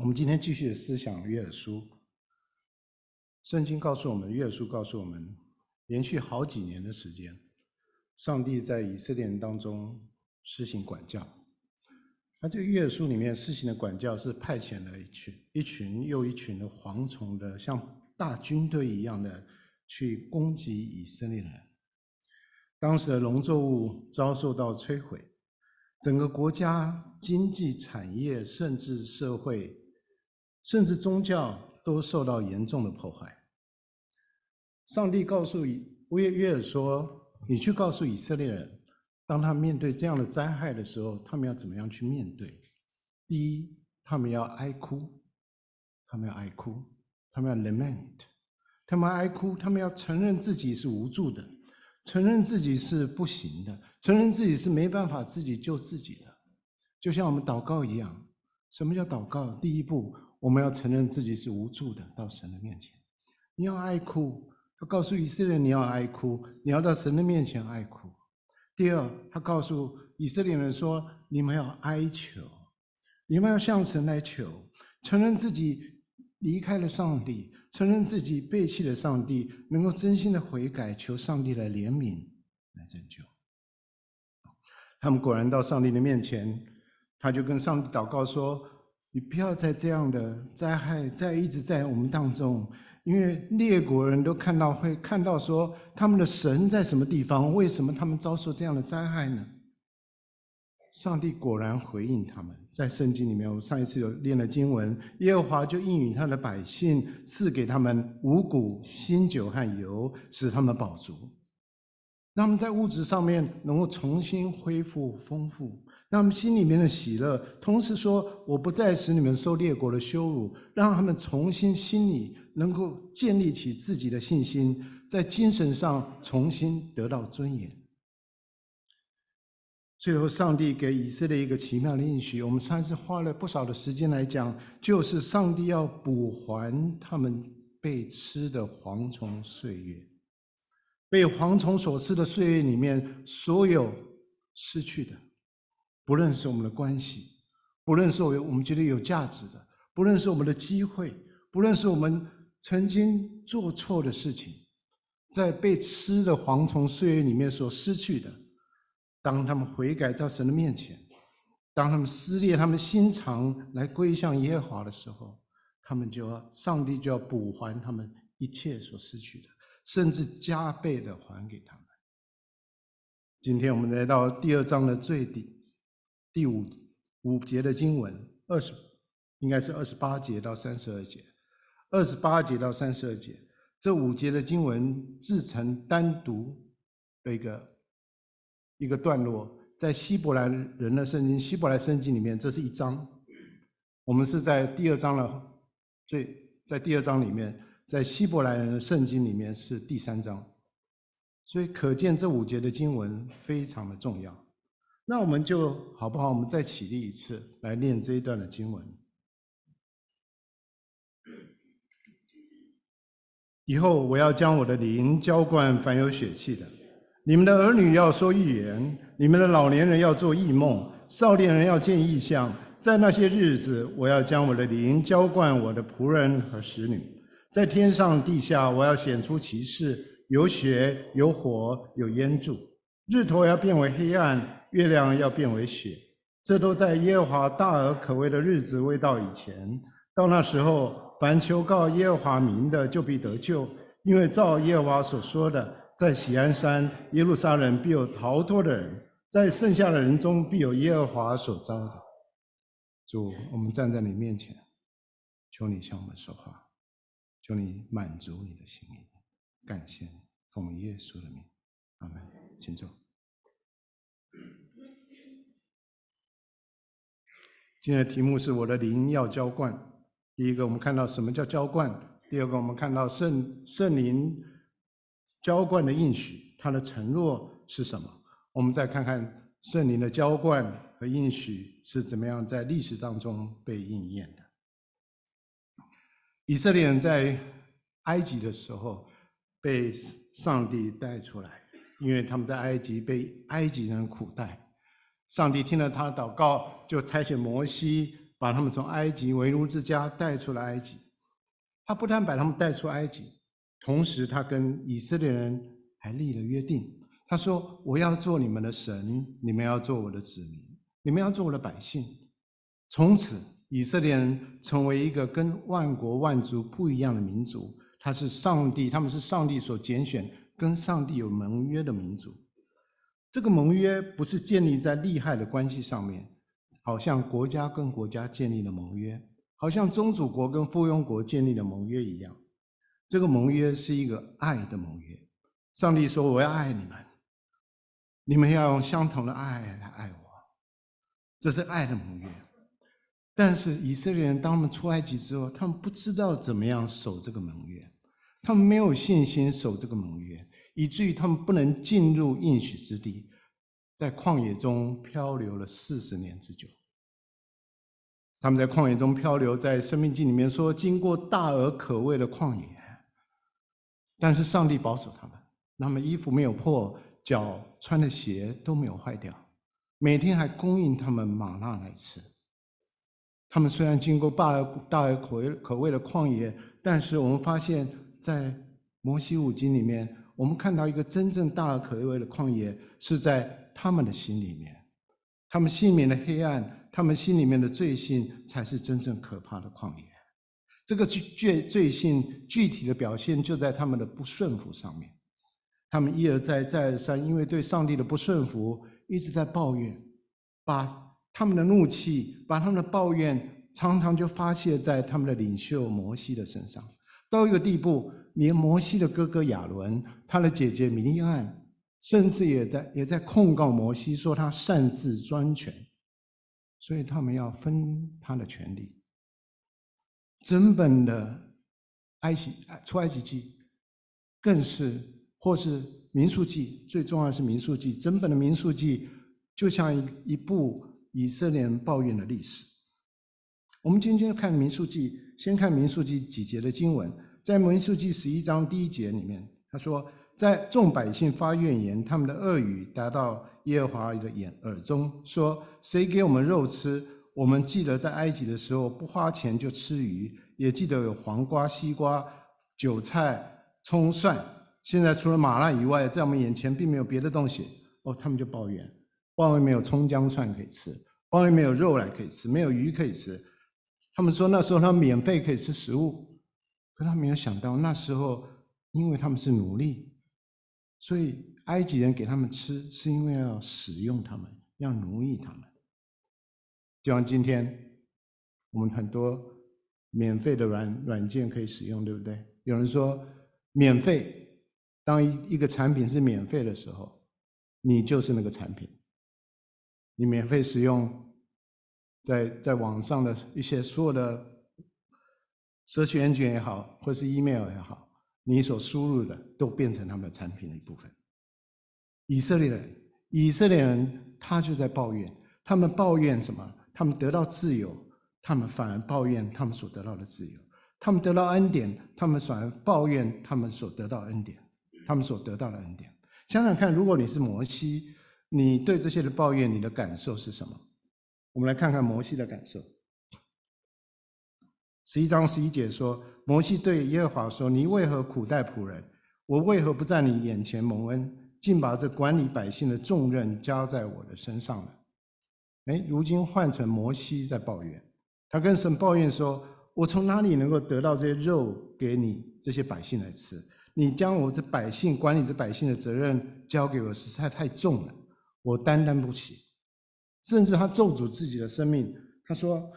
我们今天继续的思想约珥书。圣经告诉我们，约珥书告诉我们，连续好几年的时间，上帝在以色列人当中施行管教。那这个约珥书里面施行的管教是派遣了一群一群又一群的蝗虫的，像大军队一样的去攻击以色列人。当时的农作物遭受到摧毁，整个国家经济产业，甚至社会。甚至宗教都受到严重的破坏。上帝告诉以约约尔说：“你去告诉以色列人，当他面对这样的灾害的时候，他们要怎么样去面对？第一，他们要哀哭，他们要哀哭，他们要 lament，他们哀哭，他们要承认自己是无助的，承认自己是不行的，承认自己是没办法自己救自己的。就像我们祷告一样，什么叫祷告？第一步。”我们要承认自己是无助的，到神的面前，你要哀哭。他告诉以色列人，你要哀哭，你要到神的面前哀哭。第二，他告诉以色列人说，你们要哀求，你们要向神来求，承认自己离开了上帝，承认自己背弃了上帝，能够真心的悔改，求上帝来怜悯，来拯救。他们果然到上帝的面前，他就跟上帝祷告说。你不要再这样的灾害在一直在我们当中，因为列国人都看到会看到说他们的神在什么地方？为什么他们遭受这样的灾害呢？上帝果然回应他们，在圣经里面，我们上一次有念了经文，耶和华就应允他的百姓，赐给他们五谷、新酒和油，使他们饱足，让他们在物质上面能够重新恢复丰富。让他们心里面的喜乐，同时说：“我不再使你们受列国的羞辱。”让他们重新心里能够建立起自己的信心，在精神上重新得到尊严。最后，上帝给以色列一个奇妙的应许，我们上次花了不少的时间来讲，就是上帝要补还他们被吃的蝗虫岁月，被蝗虫所吃的岁月里面所有失去的。不论是我们的关系，不论是我们觉得有价值的，不论是我们的机会，不论是我们曾经做错的事情，在被吃的蝗虫岁月里面所失去的，当他们悔改到神的面前，当他们撕裂他们心肠来归向耶和华的时候，他们就要上帝就要补还他们一切所失去的，甚至加倍的还给他们。今天我们来到第二章的最底。第五五节的经文，二十应该是二十八节到三十二节，二十八节到三十二节，这五节的经文自成单独的一个一个段落，在希伯来人的圣经希伯来圣经里面，这是一章。我们是在第二章了，最在第二章里面，在希伯来人的圣经里面是第三章，所以可见这五节的经文非常的重要。那我们就好不好？我们再起立一次，来念这一段的经文。以后我要将我的灵浇灌凡有血气的，你们的儿女要说预言，你们的老年人要做异梦，少年人要见异象。在那些日子，我要将我的灵浇灌我的仆人和使女，在天上地下，我要显出奇事，有血，有火，有烟柱，日头要变为黑暗。月亮要变为血，这都在耶和华大而可畏的日子未到以前。到那时候，凡求告耶和华名的，就必得救，因为照耶和华所说的，在锡安山耶路撒冷必有逃脱的人，在剩下的人中必有耶和华所召的。主，我们站在你面前，求你向我们说话，求你满足你的心意。感谢你，奉耶稣的名，阿门。请坐。今天的题目是我的灵要浇灌。第一个，我们看到什么叫浇灌；第二个，我们看到圣圣灵浇灌的应许，它的承诺是什么？我们再看看圣灵的浇灌和应许是怎么样在历史当中被应验的。以色列人在埃及的时候被上帝带出来，因为他们在埃及被埃及人苦待。上帝听了他的祷告，就差遣摩西把他们从埃及为奴之家带出了埃及。他不但把他们带出埃及，同时他跟以色列人还立了约定。他说：“我要做你们的神，你们要做我的子民，你们要做我的百姓。”从此，以色列人成为一个跟万国万族不一样的民族。他是上帝，他们是上帝所拣选，跟上帝有盟约的民族。这个盟约不是建立在利害的关系上面。好像国家跟国家建立了盟约，好像宗主国跟附庸国建立了盟约一样。这个盟约是一个爱的盟约。上帝说：“我要爱你们，你们要用相同的爱来爱我。”这是爱的盟约。但是以色列人当他们出埃及之后，他们不知道怎么样守这个盟约，他们没有信心守这个盟约，以至于他们不能进入应许之地。在旷野中漂流了四十年之久。他们在旷野中漂流，在《生命记》里面说，经过大而可畏的旷野，但是上帝保守他们，他们衣服没有破，脚穿的鞋都没有坏掉，每天还供应他们吗哪来吃。他们虽然经过大而大而可畏可畏的旷野，但是我们发现，在摩西五经里面，我们看到一个真正大而可畏的旷野是在。他们的心里面，他们心里面的黑暗，他们心里面的罪性，才是真正可怕的旷野。这个罪罪性具体的表现，就在他们的不顺服上面。他们一而再，再而三，因为对上帝的不顺服，一直在抱怨，把他们的怒气，把他们的抱怨，常常就发泄在他们的领袖摩西的身上。到一个地步，连摩西的哥哥亚伦，他的姐姐米利暗。甚至也在也在控告摩西，说他擅自专权，所以他们要分他的权利。整本的埃及出埃及记，更是或是民数记，最重要的是民数记。整本的民数记就像一一部以色列人抱怨的历史。我们今天看民数记，先看民数记几节的经文，在民数记十一章第一节里面，他说。在众百姓发怨言，他们的恶语达到耶和华的眼耳中，说：“谁给我们肉吃？我们记得在埃及的时候，不花钱就吃鱼，也记得有黄瓜、西瓜、韭菜、葱、蒜。现在除了玛纳以外，在我们眼前并没有别的东西。”哦，他们就抱怨，抱怨没有葱姜蒜可以吃，抱怨没有肉来可以吃，没有鱼可以吃。他们说那时候他免费可以吃食物，可他没有想到那时候，因为他们是奴隶。所以埃及人给他们吃，是因为要使用他们，要奴役他们。就像今天，我们很多免费的软软件可以使用，对不对？有人说，免费，当一一个产品是免费的时候，你就是那个产品。你免费使用在在网上的一些所有的社区安全也好，或是 email 也好。你所输入的都变成他们的产品的一部分。以色列人，以色列人他就在抱怨，他们抱怨什么？他们得到自由，他们反而抱怨他们所得到的自由；他们得到恩典，他们反而抱怨他们所得到恩典，他们所得到的恩典。想想看，如果你是摩西，你对这些的抱怨，你的感受是什么？我们来看看摩西的感受。十一章十一节说：“摩西对耶和华说：‘你为何苦待仆人？我为何不在你眼前蒙恩，竟把这管理百姓的重任交在我的身上呢？’哎，如今换成摩西在抱怨，他跟神抱怨说：‘我从哪里能够得到这些肉给你这些百姓来吃？你将我这百姓管理这百姓的责任交给我，实在太重了，我担当不起。’甚至他咒诅自己的生命，他说：‘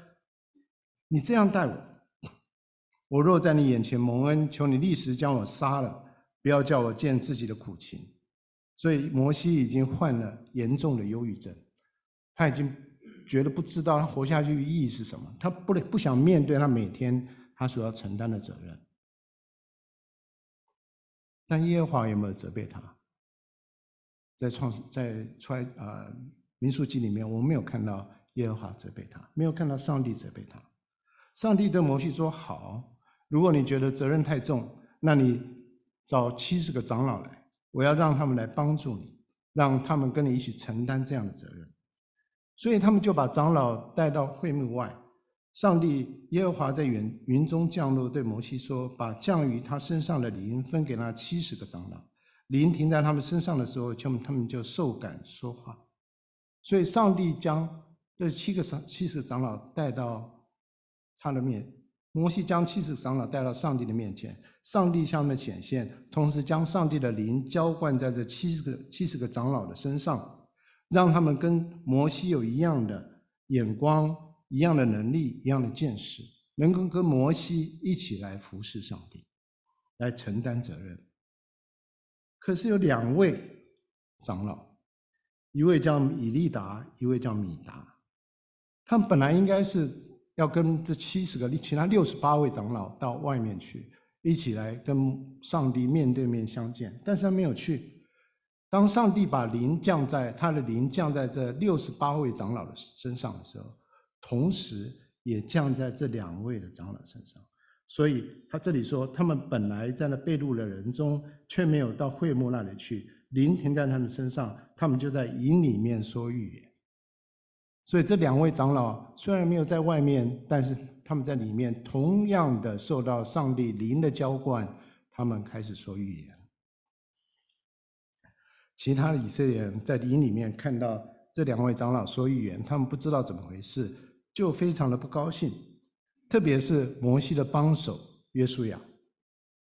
你这样待我。’”我若在你眼前蒙恩，求你立时将我杀了，不要叫我见自己的苦情。所以摩西已经患了严重的忧郁症，他已经觉得不知道他活下去的意义是什么，他不不想面对他每天他所要承担的责任。但耶和华有没有责备他？在创在出来啊民数记里面，我们没有看到耶和华责备他，没有看到上帝责备他。上帝对摩西说：“好。”如果你觉得责任太重，那你找七十个长老来，我要让他们来帮助你，让他们跟你一起承担这样的责任。所以他们就把长老带到会幕外，上帝耶和华在云云中降落，对摩西说：“把降于他身上的灵分给那七十个长老。灵停在他们身上的时候，就他们就受感说话。所以，上帝将这七个长七十长老带到他的面。摩西将七十长老带到上帝的面前，上帝向他们显现，同时将上帝的灵浇灌在这七十个七十个长老的身上，让他们跟摩西有一样的眼光。”一样的能力，一样的见识，能够跟摩西一起来服侍上帝，来承担责任。可是有两位长老，一位叫以利达，一位叫米达。他们本来应该是要跟这七十个其他六十八位长老到外面去，一起来跟上帝面对面相见，但是他没有去。当上帝把灵降在他的灵降在这六十八位长老的身上的时候，同时也降在这两位的长老身上，所以他这里说，他们本来在那被掳的人中，却没有到会幕那里去，灵停在他们身上，他们就在营里面说预言。所以这两位长老虽然没有在外面，但是他们在里面同样的受到上帝灵的浇灌，他们开始说预言。其他的以色列人在营里面看到这两位长老说预言，他们不知道怎么回事。就非常的不高兴，特别是摩西的帮手约书亚，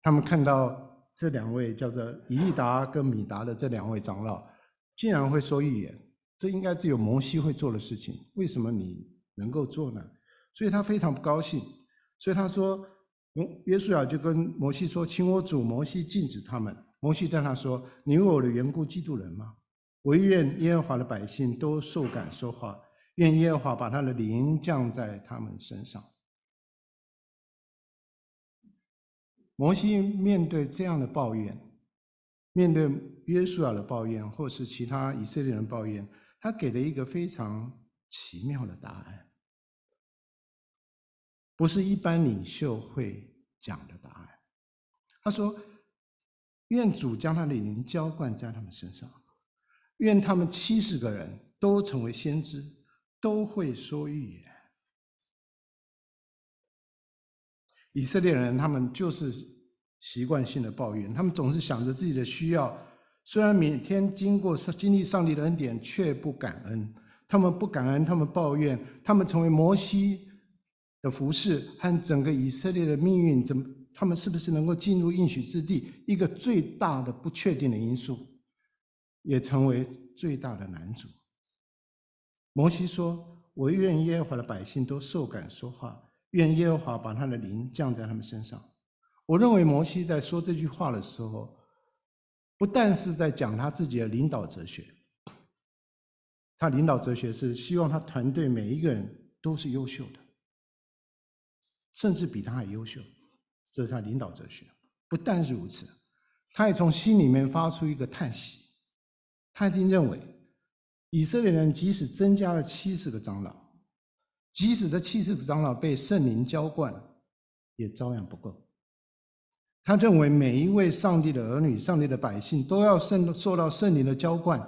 他们看到这两位叫做以利达跟米达的这两位长老，竟然会说预言，这应该只有摩西会做的事情，为什么你能够做呢？所以他非常不高兴，所以他说，约书亚就跟摩西说，请我主摩西禁止他们。摩西对他说，你为我的缘故嫉妒人吗？我愿耶和华的百姓都受感说话。愿耶和华把他的灵降在他们身上。摩西面对这样的抱怨，面对约书亚的抱怨，或是其他以色列人抱怨，他给了一个非常奇妙的答案，不是一般领袖会讲的答案。他说：“愿主将他的灵浇灌在他们身上，愿他们七十个人都成为先知。”都会说预言。以色列人他们就是习惯性的抱怨，他们总是想着自己的需要，虽然每天经过上经历上帝的恩典，却不感恩。他们不感恩，他们抱怨，他们成为摩西的服侍和整个以色列的命运，怎么他们是不是能够进入应许之地？一个最大的不确定的因素，也成为最大的难阻。摩西说：“我愿耶和华的百姓都受感说话，愿耶和华把他的灵降在他们身上。”我认为摩西在说这句话的时候，不但是在讲他自己的领导哲学，他领导哲学是希望他团队每一个人都是优秀的，甚至比他还优秀，这是他领导哲学。不但是如此，他也从心里面发出一个叹息，他一定认为。以色列人即使增加了七十个长老，即使这七十个长老被圣灵浇灌，也照样不够。他认为每一位上帝的儿女、上帝的百姓都要圣受到圣灵的浇灌，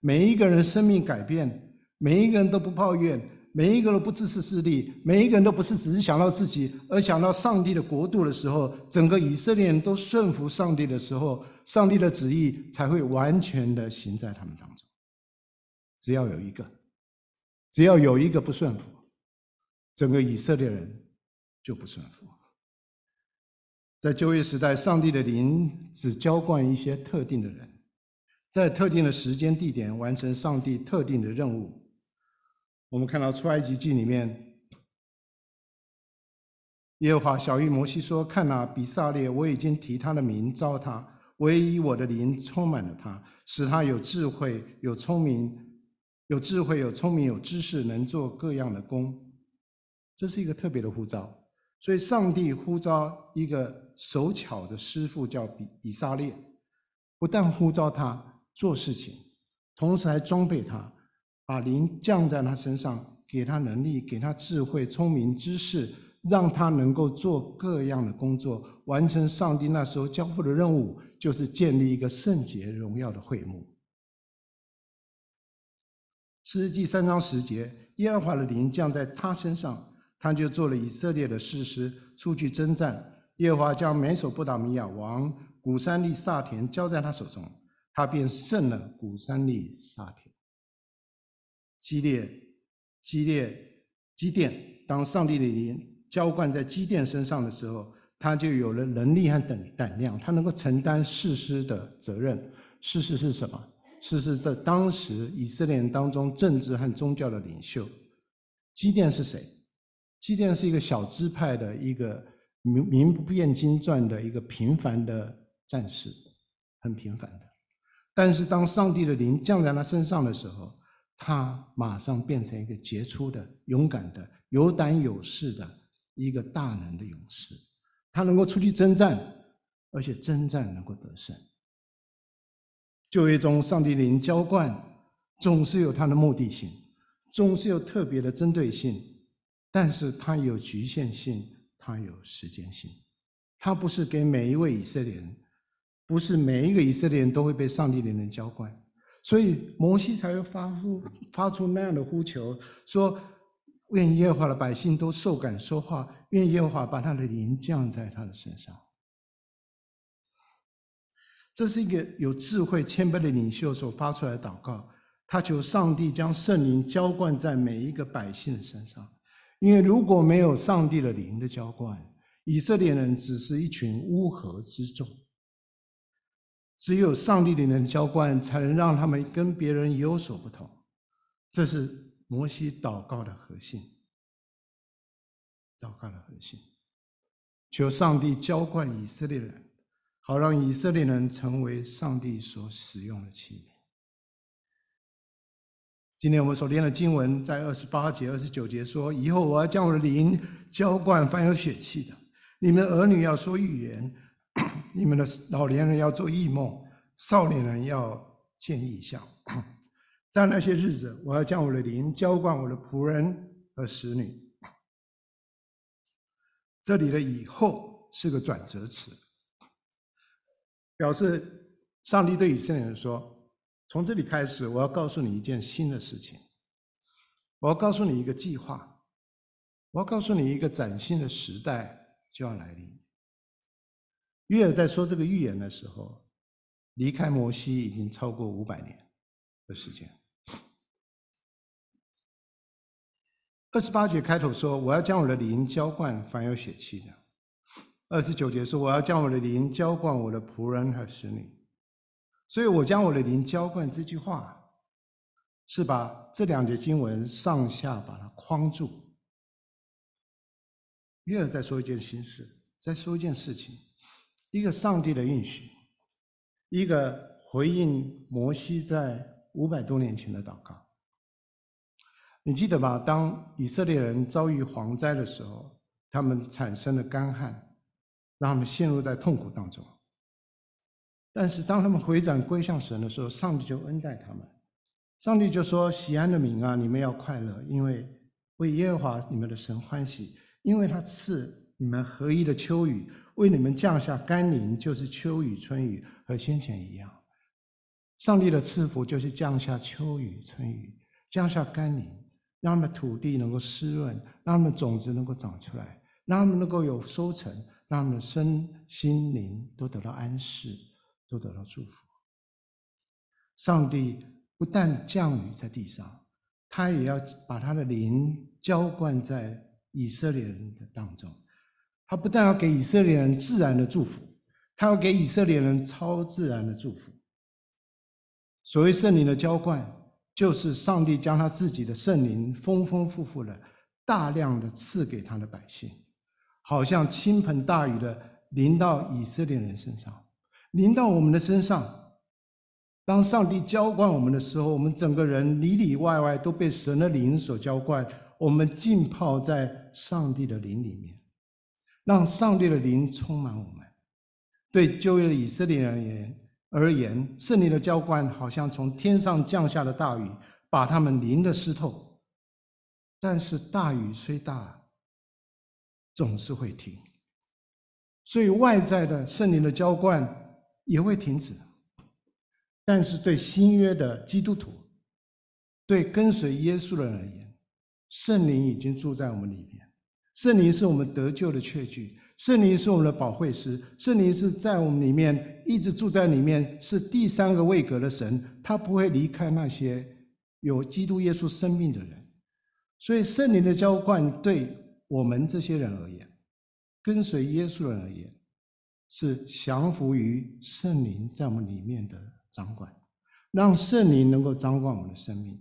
每一个人生命改变，每一个人都不抱怨，每一个人都不自私自利，每一个人都不是只是想到自己，而想到上帝的国度的时候，整个以色列人都顺服上帝的时候，上帝的旨意才会完全的行在他们当中。只要有一个，只要有一个不顺服，整个以色列人就不顺服。在旧约时代，上帝的灵只浇灌一些特定的人，在特定的时间地点完成上帝特定的任务。我们看到出埃及记里面，耶和华晓諭摩西说：“看哪，比撒列，我已经提他的名召他，我也以我的灵充满了他，使他有智慧，有聪明。”有智慧、有聪明、有知识，能做各样的工，这是一个特别的呼召。所以，上帝呼召一个手巧的师傅，叫比以撒列，不但呼召他做事情，同时还装备他，把灵降在他身上，给他能力，给他智慧、聪明、知识，让他能够做各样的工作，完成上帝那时候交付的任务，就是建立一个圣洁荣耀的会幕。士师记三章十节，耶和华的灵降在他身上，他就做了以色列的士师，出去征战。耶和华将美索不达米亚王古珊利萨田交在他手中，他便胜了古珊利萨田。激烈、激烈、基甸，当上帝的灵浇灌在基甸身上的时候，他就有了能力和胆量，他能够承担事实的责任。事实是什么？事实在当时以色列人当中政治和宗教的领袖。基甸是谁？基甸是一个小支派的一个名名不见经传的一个平凡的战士，很平凡的。但是当上帝的灵降在他身上的时候，他马上变成一个杰出的、勇敢的、有胆有势的一个大能的勇士。他能够出去征战，而且征战能够得胜。旧约中，上帝灵浇灌总是有他的目的性，总是有特别的针对性。但是它有局限性，它有时间性，它不是给每一位以色列人，不是每一个以色列人都会被上帝的灵浇灌，所以摩西才会发呼发出那样的呼求，说：愿耶和华的百姓都受感说话，愿耶和华把他的灵降在他的身上。这是一个有智慧、谦卑的领袖所发出来的祷告，他求上帝将圣灵浇灌在每一个百姓的身上。因为如果没有上帝的灵的浇灌，以色列人只是一群乌合之众。只有上帝的灵浇灌，才能让他们跟别人有所不同。这是摩西祷告的核心。祷告的核心，求上帝浇灌以色列人，好让以色列人成为上帝所使用的器皿。今天我们所念的经文在二十八节、二十九节说：“以后我要将我的灵浇灌凡有血气的，你们儿女要说预言，你们的老年人要做异梦，少年人要见异象。在那些日子，我要将我的灵浇灌我的仆人和使女。”这里的“以后”是个转折词，表示上帝对以色列人说。从这里开始，我要告诉你一件新的事情。我要告诉你一个计划。我要告诉你一个崭新的时代就要来临。约珥在说这个预言的时候，离开摩西已经超过五百年的时间。二十八节开头说：“我要将我的灵浇灌凡有血气的。”二十九节说：“我要将我的灵浇灌我的仆人和使女。”所以我将我的灵浇灌这句话，是把这两节经文上下把它框住。约珥在说一件心事，在说一件事情，一个上帝的应许，一个回应摩西在五百多年前的祷告。你记得吧？当以色列人遭遇蝗灾的时候，他们产生了干旱，让他们陷入在痛苦当中。但是当他们回转归向神的时候，上帝就恩待他们。上帝就说：“喜安的民啊，你们要快乐，因为为耶和华你们的神欢喜，因为他赐你们合一的秋雨，为你们降下甘霖，就是秋雨、春雨和先前一样。上帝的赐福就是降下秋雨、春雨，降下甘霖，让他们土地能够湿润，让他们种子能够长出来，让他们能够有收成，让他们的身心灵都得到安适。”都得到祝福。上帝不但降雨在地上，他也要把他的灵浇灌在以色列人的当中。他不但要给以色列人自然的祝福，他要给以色列人超自然的祝福。所谓圣灵的浇灌，就是上帝将他自己的圣灵丰丰富富的、大量的赐给他的百姓，好像倾盆大雨的淋到以色列人身上。临到我们的身上，当上帝浇灌我们的时候，我们整个人里里外外都被神的灵所浇灌，我们浸泡在上帝的灵里面，让上帝的灵充满我们。对旧约的以色列人而言，而言，圣灵的浇灌好像从天上降下的大雨，把他们淋得湿透。但是大雨虽大，总是会停，所以外在的圣灵的浇灌。也会停止，但是对新约的基督徒，对跟随耶稣的人而言，圣灵已经住在我们里面，圣灵是我们得救的确据，圣灵是我们的保惠师，圣灵是在我们里面一直住在里面，是第三个位格的神，他不会离开那些有基督耶稣生命的人。所以圣灵的浇灌对我们这些人而言，跟随耶稣的人而言，是降服于圣灵在我们里面的掌管，让圣灵能够掌管我们的生命。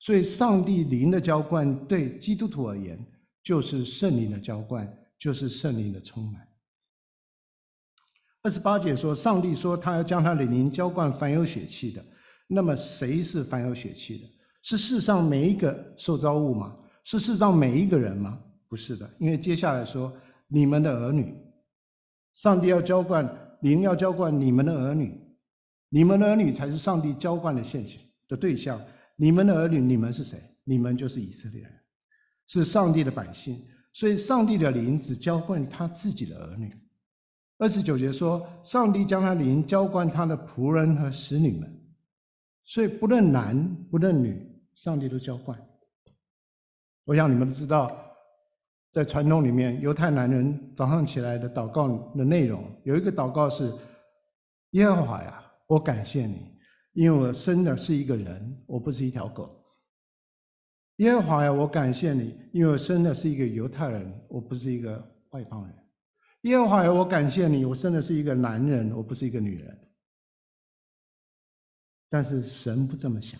所以，上帝灵的浇灌对基督徒而言，就是圣灵的浇灌，就是圣灵的充满。二十八节说，上帝说他要将他的灵浇灌凡有血气的。那么，谁是凡有血气的？是世上每一个受造物吗？是世上每一个人吗？不是的，因为接下来说，你们的儿女，上帝要浇灌灵，要浇灌你们的儿女，你们的儿女才是上帝浇灌的现象的对象。你们的儿女，你们是谁？你们就是以色列人，是上帝的百姓。所以，上帝的灵只浇灌他自己的儿女。二十九节说，上帝将他的灵浇灌他的仆人和使女们。所以，不论男不论女，上帝都浇灌。我想你们都知道，在传统里面，犹太男人早上起来的祷告的内容，有一个祷告是：耶和华呀，我感谢你。因为我生的是一个人，我不是一条狗。耶和华呀，我感谢你，因为我生的是一个犹太人，我不是一个外邦人。耶和华呀，我感谢你，我生的是一个男人，我不是一个女人。但是神不这么想，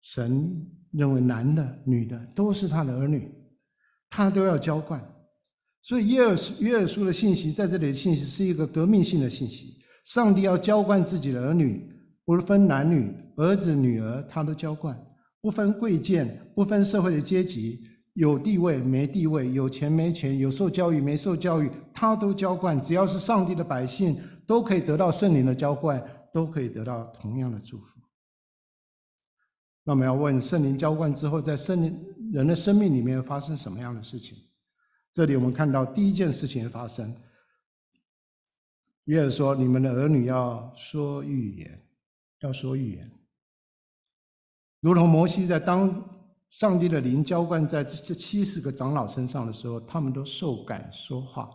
神认为男的、女的都是他的儿女，他都要浇灌。所以约珥约尔书的信息在这里的信息是一个革命性的信息，上帝要浇灌自己的儿女。不分男女、儿子女儿，他都浇灌；不分贵贱，不分社会的阶级，有地位没地位，有钱没钱，有受教育没受教育，他都浇灌。只要是上帝的百姓，都可以得到圣灵的浇灌，都可以得到同样的祝福。那我们要问：圣灵浇灌之后，在圣灵人的生命里面发生什么样的事情？这里我们看到第一件事情发生，约珥说：“你们的儿女要说预言。”要说预言，如同摩西在当上帝的灵浇灌在这七十个长老身上的时候，他们都受感说话。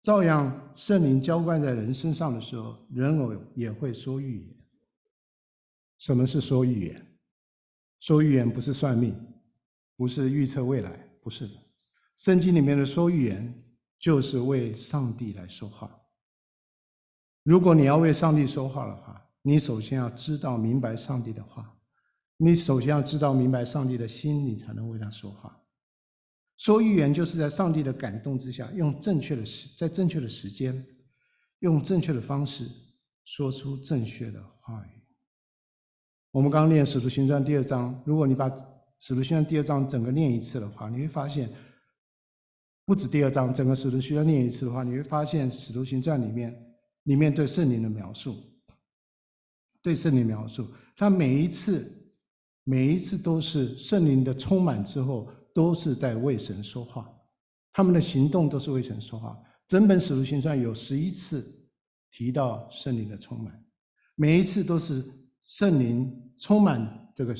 照样，圣灵浇灌在人身上的时候，人偶也会说预言。什么是说预言？说预言不是算命，不是预测未来，不是的。圣经里面的说预言，就是为上帝来说话。如果你要为上帝说话的话，你首先要知道明白上帝的话，你首先要知道明白上帝的心，你才能为他说话。说预言就是在上帝的感动之下，用正确的时，在正确的时间，用正确的方式说出正确的话语。我们刚刚念《使徒行传》第二章，如果你把《使徒行传》第二章整个念一次的话，你会发现，不止第二章，整个《使徒行传》念一次的话，你会发现《使徒行传》里面里面对圣灵的描述。对圣灵描述，他每一次，每一次都是圣灵的充满之后，都是在为神说话。他们的行动都是为神说话。整本使徒行传有十一次提到圣灵的充满，每一次都是圣灵充满这个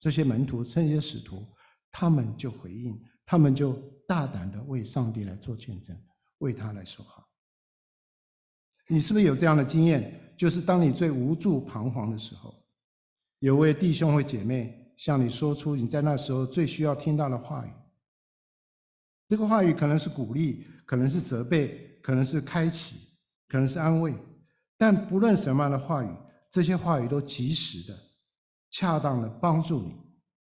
这些门徒、这些使徒，他们就回应，他们就大胆的为上帝来做见证，为他来说话。你是不是有这样的经验？就是当你最无助、彷徨的时候，有位弟兄或姐妹向你说出你在那时候最需要听到的话语。这个话语可能是鼓励，可能是责备，可能是开启，可能是安慰。但不论什么样的话语，这些话语都及时的、恰当的帮助你，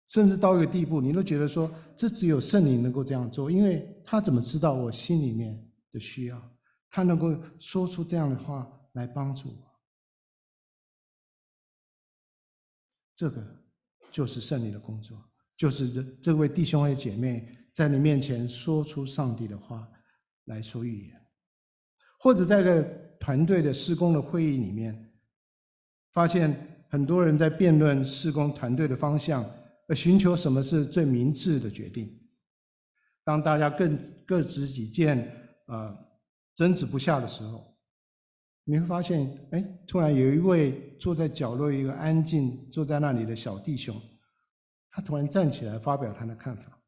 甚至到一个地步，你都觉得说，这只有圣灵能够这样做，因为他怎么知道我心里面的需要？他能够说出这样的话来帮助我。这个就是圣灵的工作，就是这这位弟兄和姐妹在你面前说出上帝的话来说预言，或者在个团队的施工的会议里面，发现很多人在辩论施工团队的方向，而寻求什么是最明智的决定。当大家更各执己见，呃，争执不下的时候。你会发现，哎，突然有一位坐在角落，一个安静坐在那里的小弟兄，他突然站起来发表他的看法。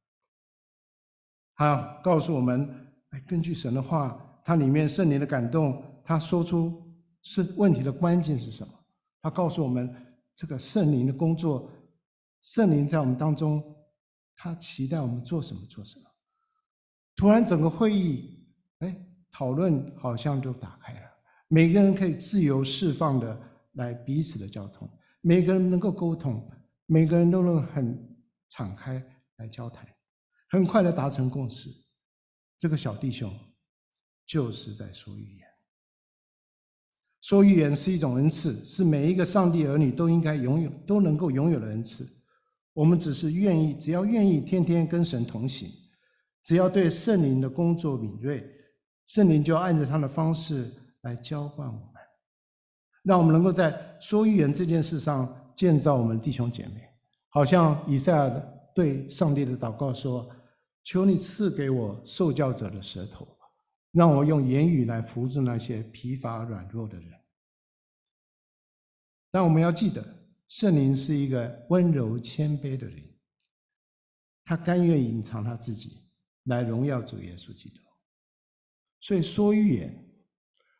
他告诉我们，哎，根据神的话，他里面圣灵的感动，他说出是问题的关键是什么？他告诉我们，这个圣灵的工作，圣灵在我们当中，他期待我们做什么做什么。突然，整个会议，哎，讨论好像就打开了，每个人可以自由释放的来彼此的交通，每个人能够沟通，每个人都能很敞开来交谈，很快的达成共识。这个小弟兄就是在说预言，说预言是一种恩赐，是每一个上帝儿女都应该拥有、都能够拥有的恩赐。我们只是愿意，只要愿意天天跟神同行。只要对圣灵的工作敏锐，圣灵就要按照他的方式来浇灌我们，让我们能够在说预言这件事上建造我们弟兄姐妹。好像以赛亚对上帝的祷告说：“求你赐给我受教者的舌头，让我用言语来扶助那些疲乏软弱的人。”但我们要记得，圣灵是一个温柔谦卑的人，他甘愿隐藏他自己。来荣耀主耶稣基督，所以说预言，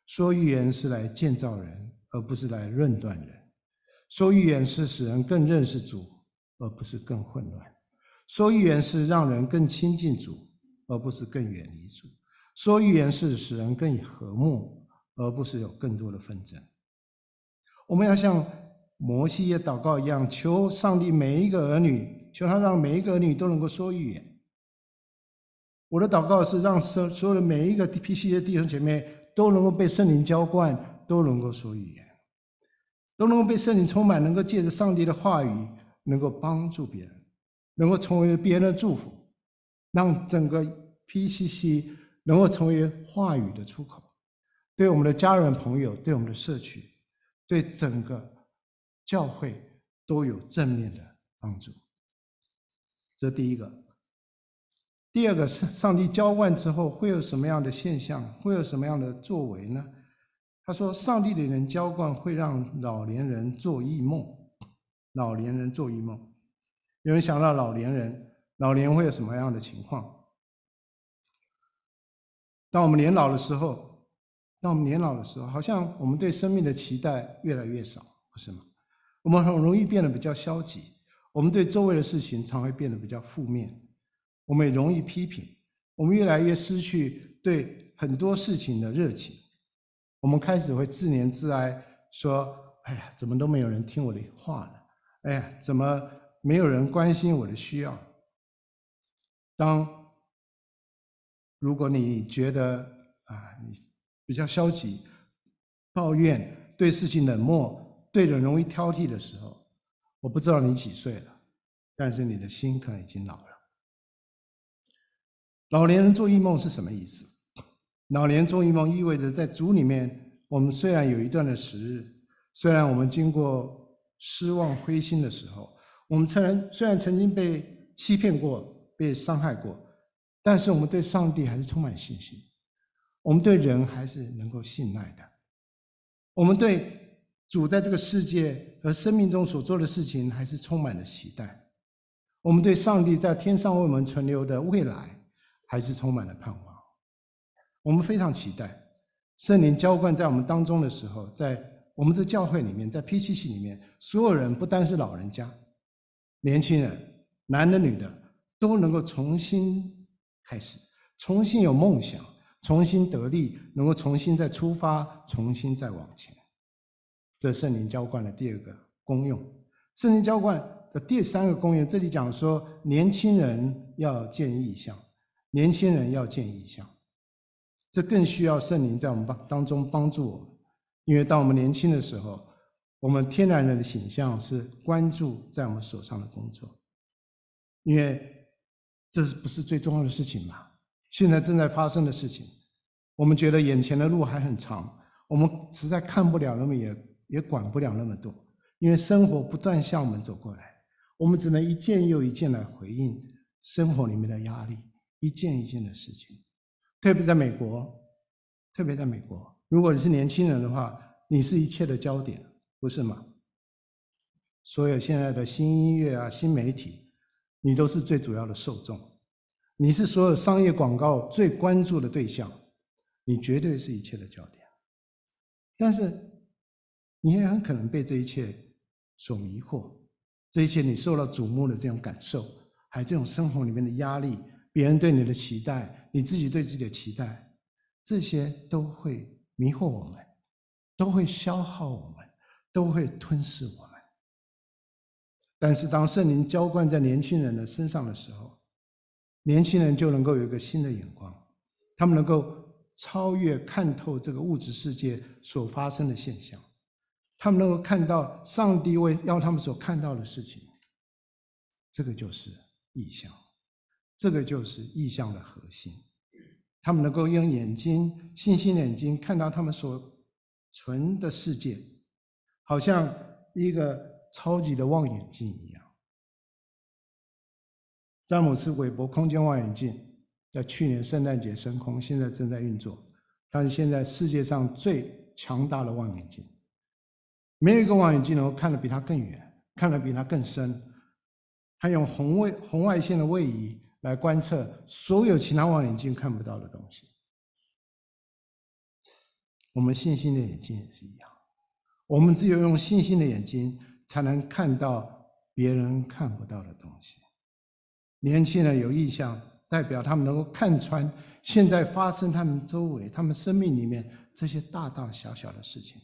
说预言是来建造人，而不是来论断人；说预言是使人更认识主，而不是更混乱；说预言是让人更亲近主，而不是更远离主；说预言是使人更和睦，而不是有更多的纷争。我们要像摩西也祷告一样，求上帝每一个儿女，求他让每一个儿女都能够说预言。我的祷告是让所所有的每一个 PCC 的弟兄姐妹都能够被圣灵浇灌，都能够说语言，都能够被圣灵充满，能够借着上帝的话语，能够帮助别人，能够成为别人的祝福，让整个 PCC 能够成为话语的出口，对我们的家人朋友，对我们的社区，对整个教会都有正面的帮助。这第一个。第二个，上上帝浇灌之后会有什么样的现象？会有什么样的作为呢？他说，上帝的人浇灌会让老年人做异梦，老年人做异梦。有人想到老年人，老年会有什么样的情况？当我们年老的时候，当我们年老的时候，好像我们对生命的期待越来越少，不是吗？我们很容易变得比较消极，我们对周围的事情常会变得比较负面。我们也容易批评，我们越来越失去对很多事情的热情，我们开始会自怜自哀，说：“哎呀，怎么都没有人听我的话呢？哎呀，怎么没有人关心我的需要？”当如果你觉得啊，你比较消极、抱怨、对事情冷漠、对人容易挑剔的时候，我不知道你几岁了，但是你的心可能已经老了。老年人做异梦是什么意思？老年做异梦意味着在主里面，我们虽然有一段的时日，虽然我们经过失望灰心的时候，我们虽然虽然曾经被欺骗过、被伤害过，但是我们对上帝还是充满信心，我们对人还是能够信赖的，我们对主在这个世界和生命中所做的事情还是充满了期待，我们对上帝在天上为我们存留的未来。还是充满了盼望。我们非常期待圣灵浇灌在我们当中的时候，在我们的教会里面，在 PCC 里面，所有人不单是老人家、年轻人，男的、女的，都能够重新开始，重新有梦想，重新得力，能够重新再出发，重新再往前。这圣灵浇灌的第二个功用，圣灵浇灌的第三个功用，这里讲说，年轻人要见异象。年轻人要见异象，这更需要圣灵在我们帮当中帮助我们。因为当我们年轻的时候，我们天然人的形象是关注在我们手上的工作，因为这是不是最重要的事情嘛？现在正在发生的事情，我们觉得眼前的路还很长，我们实在看不了那么也也管不了那么多，因为生活不断向我们走过来，我们只能一件又一件来回应生活里面的压力。一件一件的事情，特别在美国，特别在美国，如果你是年轻人的话，你是一切的焦点，不是吗？所有现在的新音乐啊、新媒体，你都是最主要的受众。你是所有商业广告最关注的对象，你绝对是一切的焦点。但是，你也很可能被这一切所迷惑，这一切你受到瞩目的这种感受，还有这种生活里面的压力，别人对你的期待，你自己对自己的期待，这些都会迷惑我们，都会消耗我们，都会吞噬我们。但是，当圣灵浇灌在年轻人的身上的时候，年轻人就能够有一个新的眼光，他们能够超越、看透这个物质世界所发生的现象，他们能够看到上帝为要他们所看到的事情。这个就是意象，这个就是意象的核心。他们能够用眼睛、信心的眼睛看到他们所存的世界，好像一个。超级的望远镜一样，詹姆斯·韦伯空间望远镜在去年圣诞节升空，现在正在运作。它是现在世界上最强大的望远镜，没有一个望远镜能够看得比它更远，看得比它更深。它用红外红外线的位移来观测所有其他望远镜看不到的东西。我们信心的眼睛也是一样，我们只有用信心的眼睛。才能看到别人看不到的东西。年轻人有异象，代表他们能够看穿现在发生他们周围、他们生命里面这些大大小小的事情。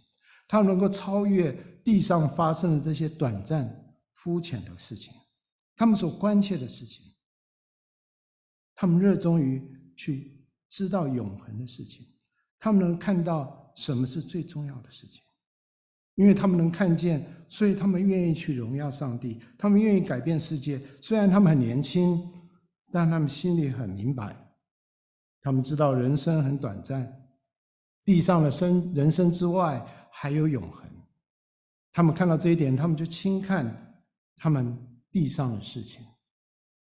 他们能够超越地上发生的这些短暂、肤浅的事情，他们所关切的事情。他们热衷于去知道永恒的事情，他们能看到什么是最重要的事情。因为他们能看见，所以他们愿意去荣耀上帝。他们愿意改变世界。虽然他们很年轻，但他们心里很明白。他们知道人生很短暂，地上的生人生之外还有永恒。他们看到这一点，他们就轻看他们地上的事情，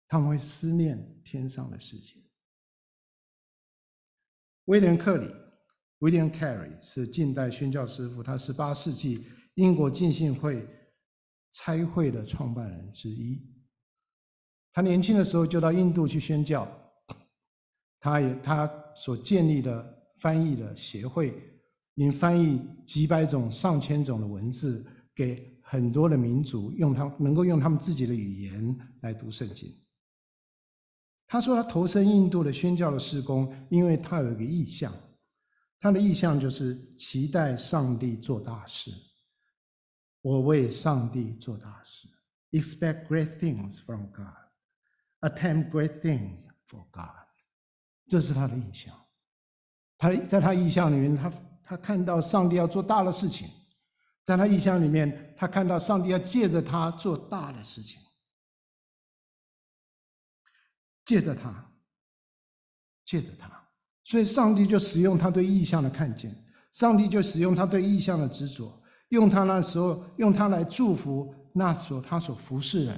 他们会思念天上的事情。威廉·克里。William Carey 是近代宣教师傅，他是18世纪英国浸信会差会的创办人之一。他年轻的时候就到印度去宣教，他也他所建立的翻译的协会，因翻译几百种、上千种的文字给很多的民族，用他能够用他们自己的语言来读圣经。他说他投身印度的宣教的施工，因为他有一个意向。他的意向就是期待上帝做大事。我为上帝做大事，expect great things from God，attempt great things for God。这是他的意向。他在他意向里面，他他看到上帝要做大的事情，在他意向里面，他看到上帝要借着他做大的事情，借着他，借着他。所以，上帝就使用他对意象的看见，上帝就使用他对意象的执着，用他那时候用他来祝福那所他所服侍人，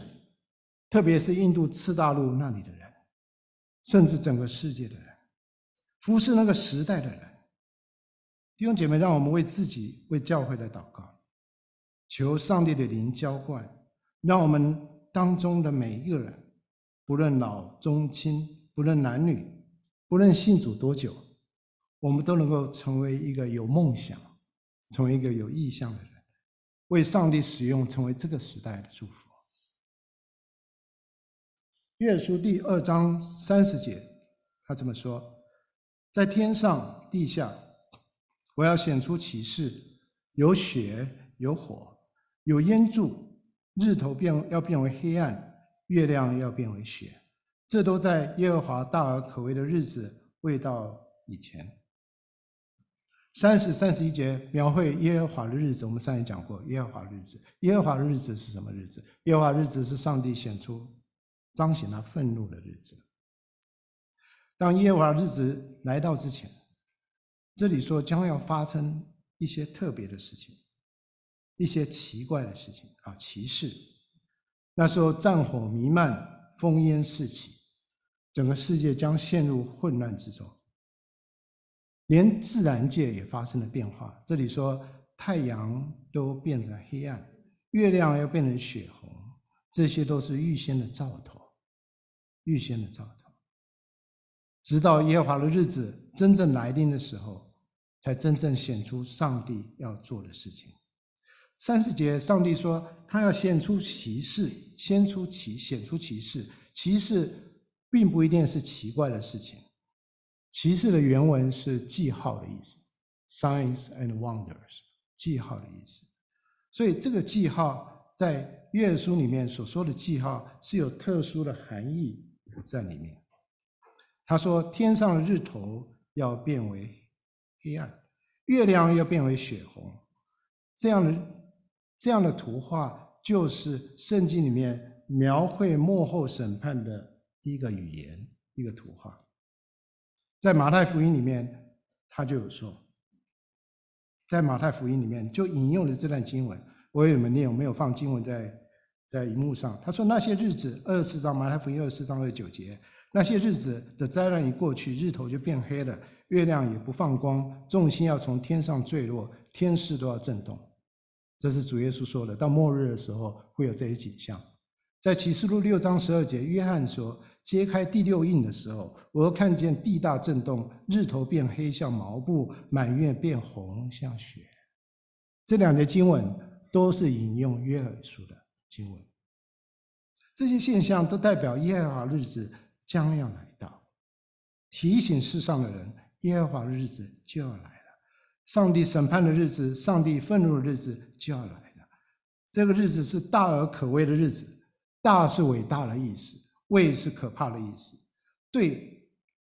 特别是印度次大陆那里的人，甚至整个世界的人，服侍那个时代的人。弟兄姐妹，让我们为自己、为教会来祷告，求上帝的灵浇灌，让我们当中的每一个人，不论老中青，不论男女。不论信主多久，我们都能够成为一个有梦想、成为一个有意向的人，为上帝使用，成为这个时代的祝福。约书第二章三十节，他这么说：“在天上地下，我要显出启示，有血，有火，有烟柱，日头变要变为黑暗，月亮要变为血。”这都在耶和华大而可畏的日子未到以前。三十、三十一节描绘耶和华的日子，我们上一讲过耶和华的日子。耶和华的日子是什么日子？耶和华日子是上帝显出、彰显他愤怒的日子。当耶和华日子来到之前，这里说将要发生一些特别的事情，一些奇怪的事情啊，奇事。那时候战火弥漫，烽烟四起。整个世界将陷入混乱之中，连自然界也发生了变化。这里说太阳都变成黑暗，月亮要变成血红，这些都是预先的兆头，预先的兆头。直到耶和华的日子真正来临的时候，才真正显出上帝要做的事情。三十节，上帝说他要显出奇事，先出奇，显出奇事。奇事并不一定是奇怪的事情，奇事的原文是记号的意思，signs and wonders，记号的意思。所以这个记号在约书里面所说的记号是有特殊的含义在里面。他说天上的日头要变为黑暗，月亮要变为血红，这样的。这样的图画就是圣经里面描绘末后审判的一个语言，一个图画。在马太福音里面，他就有说，在马太福音里面就引用了这段经文。我给你们念，我没有放经文在在荧幕上。他说：“那些日子，二十四章马太福音二十四章二十九节，那些日子的灾难一过去，日头就变黑了，月亮也不放光，众星要从天上坠落，天势都要震动。”这是主耶稣说的，到末日的时候会有这些景象。在启示录六章十二节，约翰说：“揭开第六印的时候，我又看见地大震动，日头变黑像毛布，满月变红像雪。”这两节经文都是引用约珥书的经文。这些现象都代表耶和华日子将要来到，提醒世上的人，耶和华日子就要来了。上帝审判的日子，上帝愤怒的日子就要来了。这个日子是大而可畏的日子，大是伟大的意思，畏是可怕的意思。对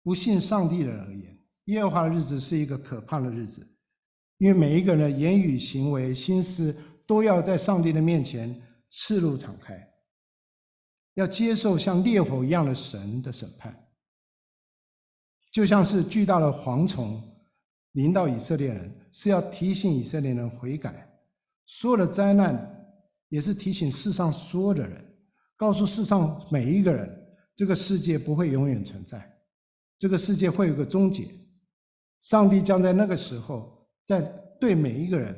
不信上帝的人而言，耶和华的日子是一个可怕的日子，因为每一个人的言语、行为、心思都要在上帝的面前赤露敞开，要接受像烈火一样的神的审判，就像是巨大的蝗虫。临到以色列人，是要提醒以色列人悔改；所有的灾难，也是提醒世上所有的人，告诉世上每一个人，这个世界不会永远存在，这个世界会有个终结。上帝将在那个时候，在对每一个人，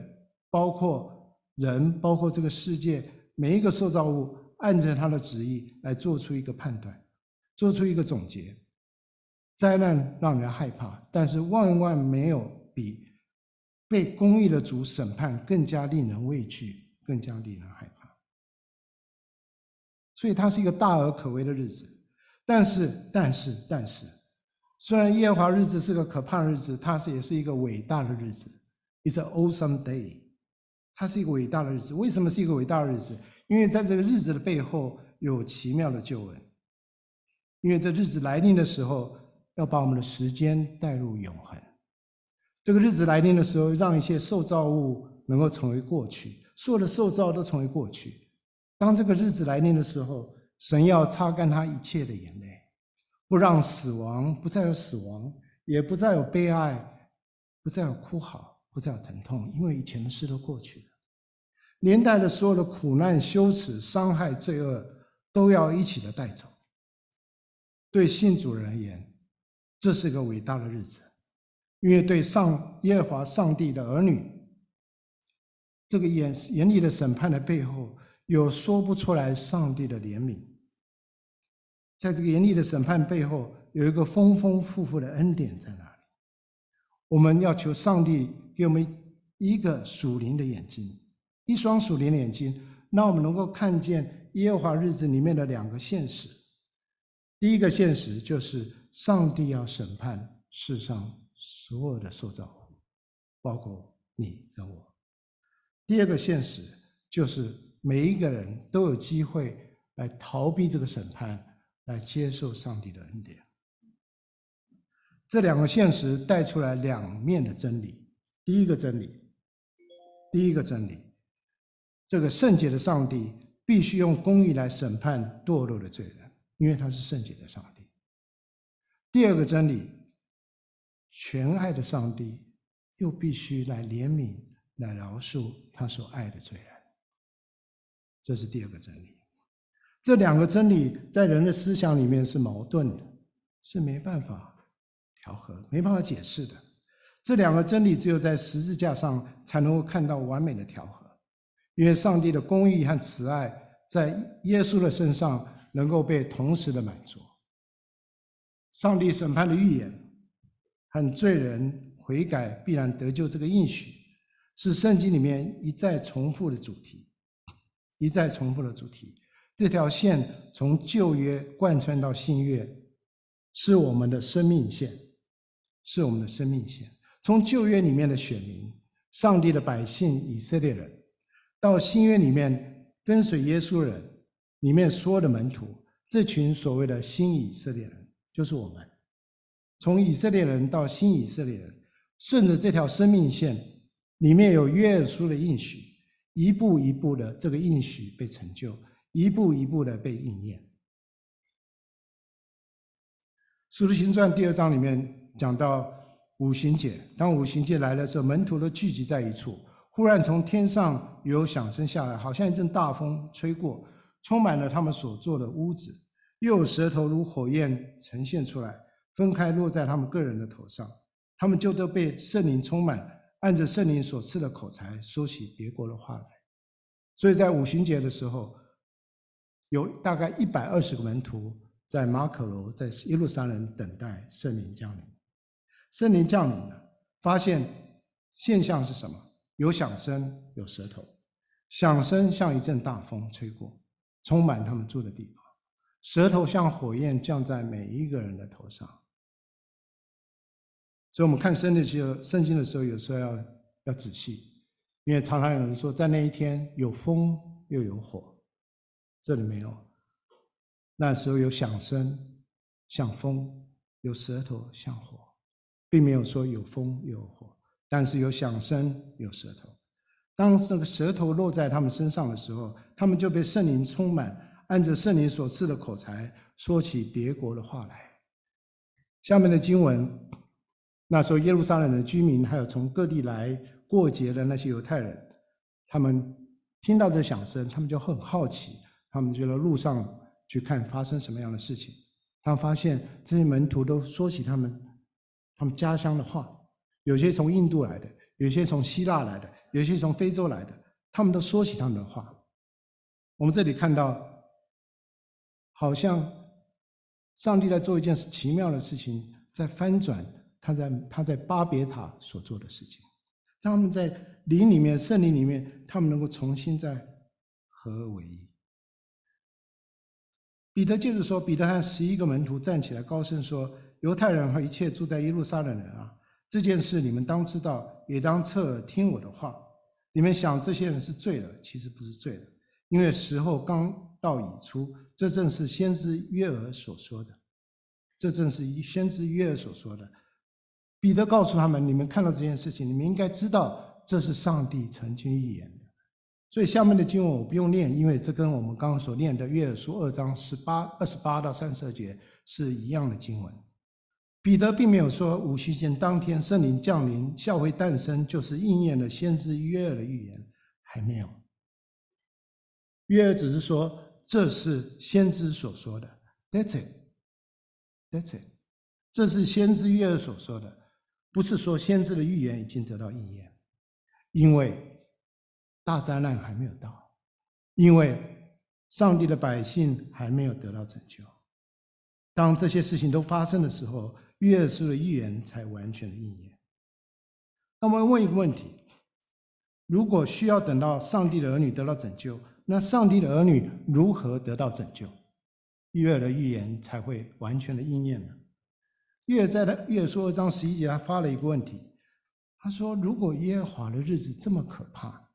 包括人，包括这个世界每一个受造物，按着他的旨意来做出一个判断，做出一个总结。灾难让人害怕，但是万万没有比被公义的主审判更加令人畏惧，更加令人害怕。所以它是一个大而可为的日子。但是，但是，但是，虽然耶和华日子是个可怕的日子，它是也是一个伟大的日子。It's an awesome day。它是一个伟大的日子。为什么是一个伟大的日子？因为在这个日子的背后有奇妙的救恩。因为这日子来临的时候。要把我们的时间带入永恒。这个日子来临的时候，让一些受造物能够成为过去，所有的受造都成为过去。当这个日子来临的时候，神要擦干他一切的眼泪，不让死亡不再有死亡，也不再有悲哀，不再有哭嚎，不再有疼痛，因为以前的事都过去了。连带的所有的苦难、羞耻、伤害、罪恶，都要一起的带走。对信主而言，这是个伟大的日子，因为对上耶和华上帝的儿女，这个严严厉的审判的背后，有说不出来上帝的怜悯。在这个严厉的审判背后，有一个丰丰富富的恩典在那里。我们要求上帝给我们一个属灵的眼睛，一双属灵的眼睛，让我们能够看见耶和华日子里面的两个现实。第一个现实就是。上帝要审判世上所有的受造物，包括你和我。第二个现实就是每一个人都有机会来逃避这个审判，来接受上帝的恩典。这两个现实带出来两面的真理。第一个真理，第一个真理，这个圣洁的上帝必须用公义来审判堕落的罪人，因为他是圣洁的上帝。第二个真理，全爱的上帝又必须来怜悯、来饶恕他所爱的罪人。这是第二个真理。这两个真理在人的思想里面是矛盾的，是没办法调和、没办法解释的。这两个真理只有在十字架上才能够看到完美的调和，因为上帝的公义和慈爱在耶稣的身上能够被同时的满足。上帝审判的预言和罪人悔改必然得救这个应许，是圣经里面一再重复的主题，一再重复的主题。这条线从旧约贯穿到新约，是我们的生命线，是我们的生命线。从旧约里面的选民，上帝的百姓以色列人，到新约里面跟随耶稣人里面所有的门徒，这群所谓的新以色列人，就是我们。从以色列人到新以色列人，顺着这条生命线，里面有约书的应许，一步一步的这个应许被成就。一步一步的被应验。《使徒行传》第二章里面讲到五行节，当五行节来的时候，门徒都聚集在一处。忽然从天上有响声下来，好像一阵大风吹过，充满了他们所坐的屋子。又有舌头如火焰呈现出来，分开落在他们个人的头上。他们就都被圣灵充满，按着圣灵所赐的口才说起别国的话来。所以在五旬节的时候。有大概一百二十个门徒在马可楼，在耶路撒冷等待圣灵降临。圣灵降临了，发现现象是什么？有响声，有舌头。响声像一阵大风吹过，充满他们住的地方；舌头像火焰降在每一个人的头上。所以，我们看圣经的时候，圣经的时候，有时候要要仔细，因为常常有人说，在那一天有风又有火。这里没有，那时候有响声，像风；有舌头，像火，并没有说有风有火，但是有响声，有舌头。当这个舌头落在他们身上的时候，他们就被圣灵充满，按着圣灵所赐的口才，说起别国的话来。下面的经文，那时候耶路撒冷的居民，还有从各地来过节的那些犹太人，他们听到这响声，他们就很好奇。他们就到路上去看发生什么样的事情，他们发现这些门徒都说起他们他们家乡的话，有些从印度来的，有些从希腊来的，有些从非洲来的，他们都说起他们的话。我们这里看到，好像上帝在做一件奇妙的事情，在翻转他在他在巴别塔所做的事情。他们在灵里面、圣灵里面，他们能够重新再合而为一。彼得接着说：“彼得和十一个门徒站起来，高声说：‘犹太人和一切住在耶路撒冷人啊，这件事你们当知道，也当侧耳听我的话。你们想这些人是醉了，其实不是醉了，因为时候刚到已出。这正是先知约珥所说的。这正是先知约珥所说的。’彼得告诉他们：‘你们看到这件事情，你们应该知道，这是上帝曾经预言的。’”所以下面的经文我不用念，因为这跟我们刚刚所念的约珥书二章十八、二十八到三十二节是一样的经文。彼得并没有说五旬节当天圣灵降临、教会诞生就是应验了先知约珥的预言，还没有。约珥只是说这是先知所说的，That's it，That's it，这是先知约珥所说的，不是说先知的预言已经得到应验，因为。大灾难还没有到，因为上帝的百姓还没有得到拯救。当这些事情都发生的时候，约书的预言才完全的应验。那么问一个问题：如果需要等到上帝的儿女得到拯救，那上帝的儿女如何得到拯救？约的预言才会完全的应验呢？约在的约书二章十一节，他发了一个问题，他说：“如果耶和华的日子这么可怕？”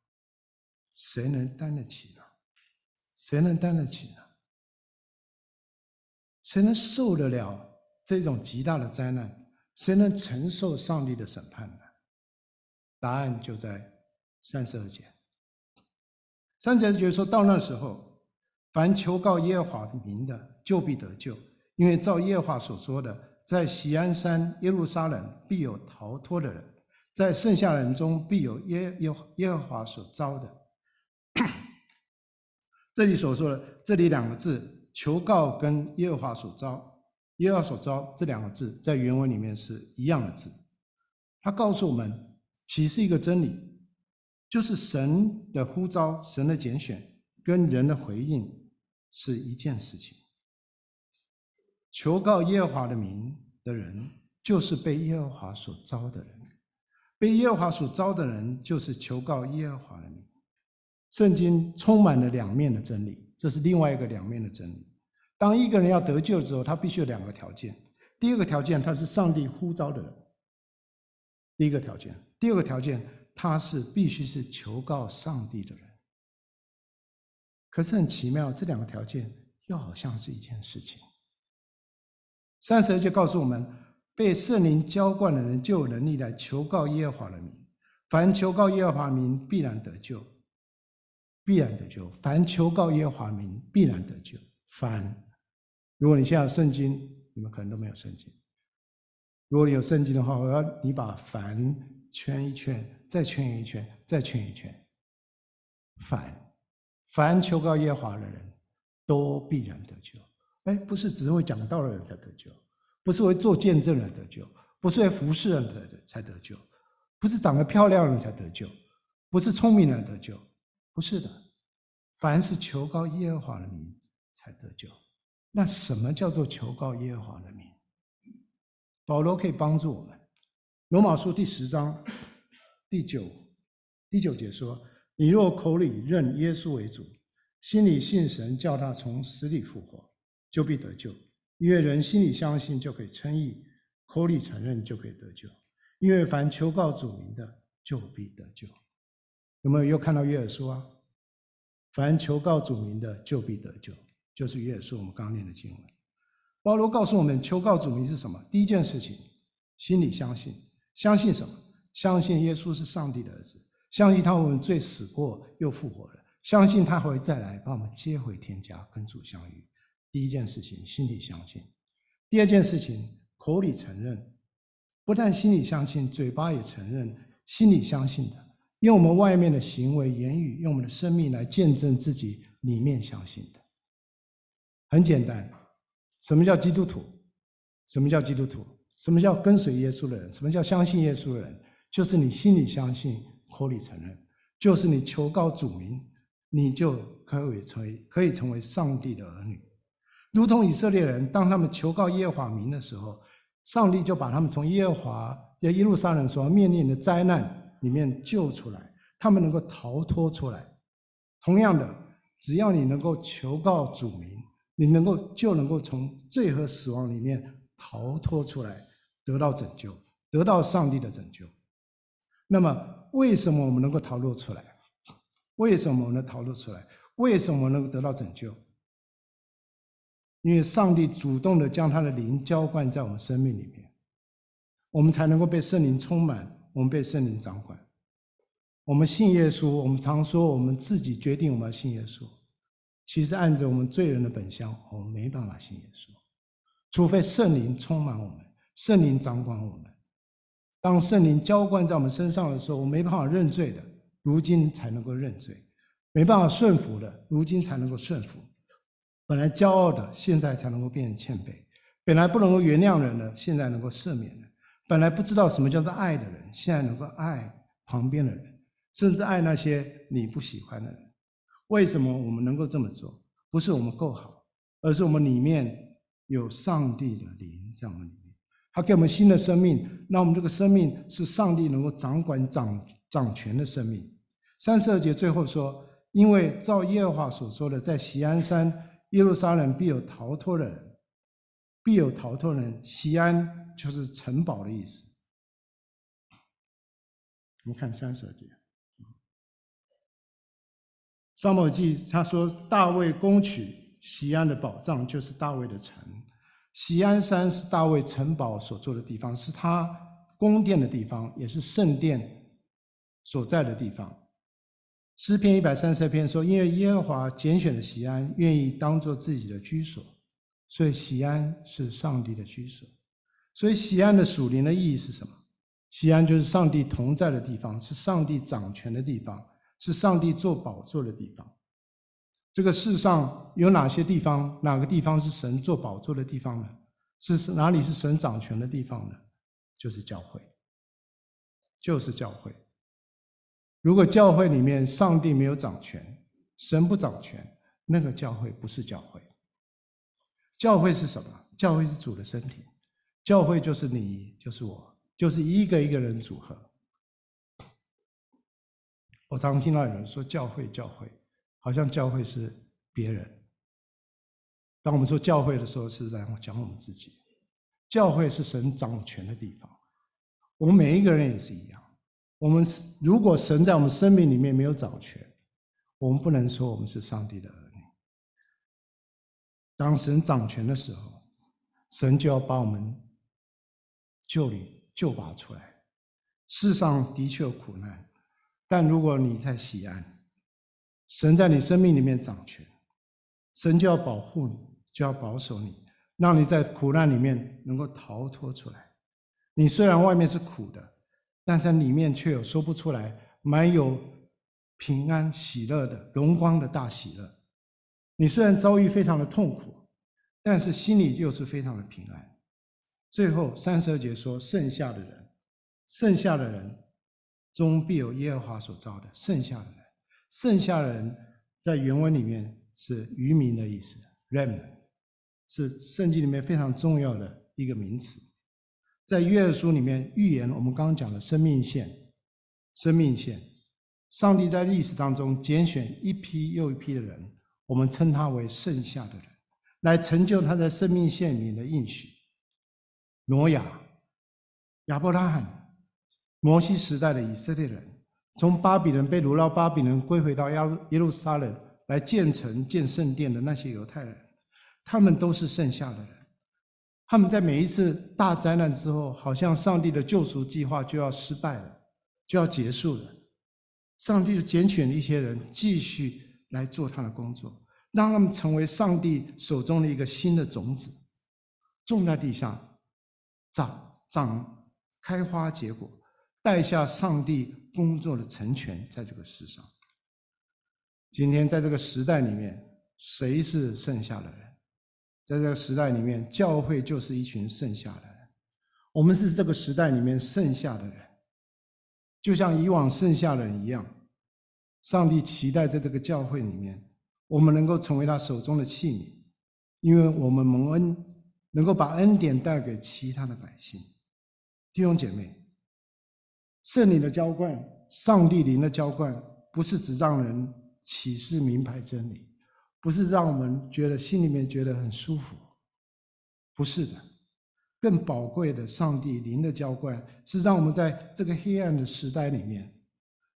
谁能担得起呢？谁能担得起呢？谁能受得了这种极大的灾难？谁能承受上帝的审判呢？答案就在三十二节。三十二节说到那时候，凡求告耶和华名的，就必得救，因为照耶和华所说的，在锡安山耶路撒冷必有逃脱的人，在剩下人中必有耶耶耶和华所召的。这里所说的这里两个字“求告”跟耶和华所召、耶和华所召这两个字，在原文里面是一样的字。它告诉我们，启示一个真理，就是神的呼召、神的拣选跟人的回应是一件事情。求告耶和华的名的人，就是被耶和华所召的人。被耶和华所召的人，就是求告耶和华的名。圣经充满了两面的真理，这是另外一个两面的真理。当一个人要得救的时候，他必须有两个条件。第一个条件，他是上帝呼召的人。第一个条件，第二个条件，他是必须是求告上帝的人。可是很奇妙，这两个条件又好像是一件事情。三十二就告诉我们，被圣灵浇灌的人就有能力来求告耶和华的名。凡求告耶和华名，必然得救。必然得救。凡求告耶和华名，必然得救。凡，如果你现在有圣经。你们可能都没有圣经。如果你有圣经的话，我要你把“凡”圈一圈，再圈一圈，再圈一圈。凡，凡求告耶和华的人都必然得救。哎，不是只会讲道的人才得救，不是会做见证人得救，不是会服侍人的才得救，不是长得漂亮人才得救，不是聪明人得救，不是的。凡是求告耶和华的名才得救。那什么叫做求告耶和华的名？保罗可以帮助我们。罗马书第十章第九第九节说：“你若口里认耶稣为主，心里信神叫他从死里复活，就必得救。因为人心里相信就可以称义，口里承认就可以得救。因为凡求告主名的，就必得救。”有没有又看到约尔书啊？凡求告主名的，就必得救。就是约尔书我们刚刚念的经文，保罗告诉我们，求告主名是什么？第一件事情，心里相信，相信什么？相信耶稣是上帝的儿子，相信他我们罪死过又复活了，相信他会再来把我们接回天家跟主相遇。第一件事情，心里相信；第二件事情，口里承认。不但心里相信，嘴巴也承认，心里相信的，用我们外面的行为、言语，用我们的生命来见证自己里面相信的。很简单，什么叫基督徒？什么叫基督徒？什么叫跟随耶稣的人？什么叫相信耶稣的人？就是你心里相信，口里承认，就是你求告主名，你就可以成为可以成为上帝的儿女。如同以色列人，当他们求告耶和华名的时候，上帝就把他们从耶和华在耶路撒冷所面临的灾难里面救出来，他们能够逃脱出来。同样的，只要你能够求告主名。你能够就能够从罪和死亡里面逃脱出来，得到拯救，得到上帝的拯救。那么，为什么我们能够逃脱出来？为什么我们能逃脱出来？为什么能够得到拯救？因为上帝主动的将他的灵浇灌在我们生命里面，我们才能够被圣灵充满，我们被圣灵掌管。我们信耶稣，我们常说我们自己决定我们要信耶稣。其实按着我们罪人的本相，我们没办法信耶稣，除非圣灵充满我们，圣灵掌管我们。当圣灵浇灌在我们身上的时候，我没办法认罪的，如今才能够认罪；没办法顺服的，如今才能够顺服。本来骄傲的，现在才能够变成谦卑；本来不能够原谅人的，现在能够赦免人；本来不知道什么叫做爱的人，现在能够爱旁边的人，甚至爱那些你不喜欢的人。为什么我们能够这么做？不是我们够好，而是我们里面有上帝的灵在我们里面，他给我们新的生命。那我们这个生命是上帝能够掌管、掌掌权的生命。三十二节最后说：“因为照耶和华所说的，在锡安山耶路撒冷必有逃脱的人，必有逃脱的人。西安就是城堡的意思。”我们看三十二节。撒母耳记他说，大卫攻取西安的宝藏，就是大卫的城。西安山是大卫城堡所住的地方，是他宫殿的地方，也是圣殿所在的地方。诗篇一百三十篇说，因为耶和华拣选了西安，愿意当做自己的居所，所以西安是上帝的居所。所以西安的属灵的意义是什么？西安就是上帝同在的地方，是上帝掌权的地方。是上帝坐宝座的地方。这个世上有哪些地方？哪个地方是神坐宝座的地方呢？是哪里是神掌权的地方呢？就是教会，就是教会。如果教会里面上帝没有掌权，神不掌权，那个教会不是教会。教会是什么？教会是主的身体，教会就是你，就是我，就是一个一个人组合。我常听到有人说教会，教会，好像教会是别人。当我们说教会的时候，是在讲我们自己。教会是神掌权的地方，我们每一个人也是一样。我们如果神在我们生命里面没有掌权，我们不能说我们是上帝的儿女。当神掌权的时候，神就要把我们救里救拔出来。世上的确有苦难，但如果你在锡安，神在你生命里面掌权，神就要保护你，就要保守你，让你在苦难里面能够逃脱出来。你虽然外面是苦的。但是里面却有说不出来、满有平安喜乐的荣光的大喜乐。你虽然遭遇非常的痛苦，但是心里又是非常的平安。最后三十二节说：“剩下的人，剩下的人中必有耶和华所召的。剩下的人，剩下的人，在原文里面是余民的意思，rem 是圣经里面非常重要的一个名词。”在约书里面预言，我们刚刚讲的生命线，生命线，上帝在历史当中拣选一批又一批的人，我们称他为剩下的人，来成就他在生命线里面的应许。挪亚、亚伯拉罕、摩西时代的以色列人，从巴比伦被掳到巴比伦，归回到耶路撒冷来建城建圣殿的那些犹太人，他们都是剩下的人。他们在每一次大灾难之后，好像上帝的救赎计划就要失败了，就要结束了。上帝就拣选了一些人继续来做他的工作，让他们成为上帝手中的一个新的种子，种在地上，长长开花结果，带下上帝工作的成全，在这个世上。今天在这个时代里面，谁是剩下的人？在这个时代里面，教会就是一群剩下的人。我们是这个时代里面剩下的人，就像以往剩下的人一样。上帝期待在这个教会里面，我们能够成为他手中的器皿，因为我们蒙恩，能够把恩典带给其他的百姓。弟兄姐妹，圣灵的浇灌，上帝灵的浇灌，不是只让人启示明白真理。不是让我们觉得心里面觉得很舒服，不是的，更宝贵的，上帝灵的浇灌是让我们在这个黑暗的时代里面，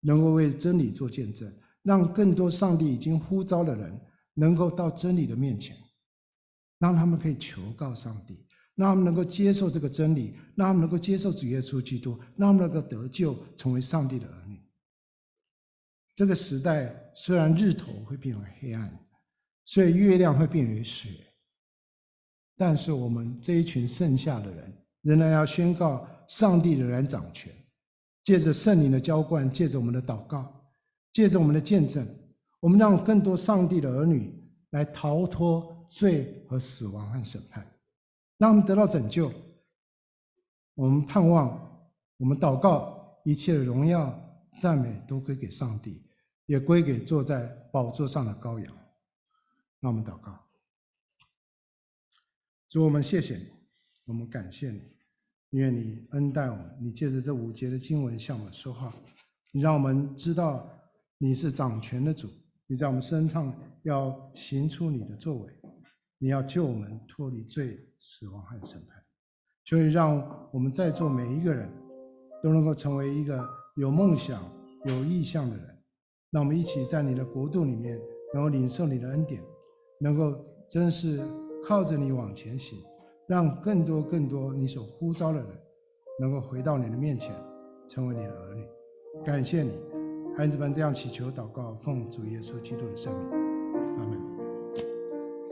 能够为真理做见证，让更多上帝已经呼召的人能够到真理的面前，让他们可以求告上帝，让他们能够接受这个真理，让他们能够接受主耶稣基督，让他们能够得救，成为上帝的儿女。这个时代虽然日头会变为黑暗。所以月亮会变为雪，但是我们这一群剩下的人，仍然要宣告上帝仍然掌权。借着圣灵的浇灌，借着我们的祷告，借着我们的见证，我们让更多上帝的儿女来逃脱罪和死亡和审判，让我们得到拯救。我们盼望，我们祷告，一切的荣耀赞美都归给上帝，也归给坐在宝座上的羔羊。那我们祷告，主，我们谢谢你，我们感谢你，因为你恩待我们，你借着这五节的经文向我们说话，你让我们知道你是掌权的主，你在我们身上要行出你的作为，你要救我们脱离罪、死亡和审判，求你让我们在座每一个人都能够成为一个有梦想、有意向的人，让我们一起在你的国度里面能够领受你的恩典。能够真是靠着你往前行，让更多更多你所呼召的人，能够回到你的面前，成为你的儿女。感谢你，孩子们这样祈求祷告，奉主耶稣基督的圣名，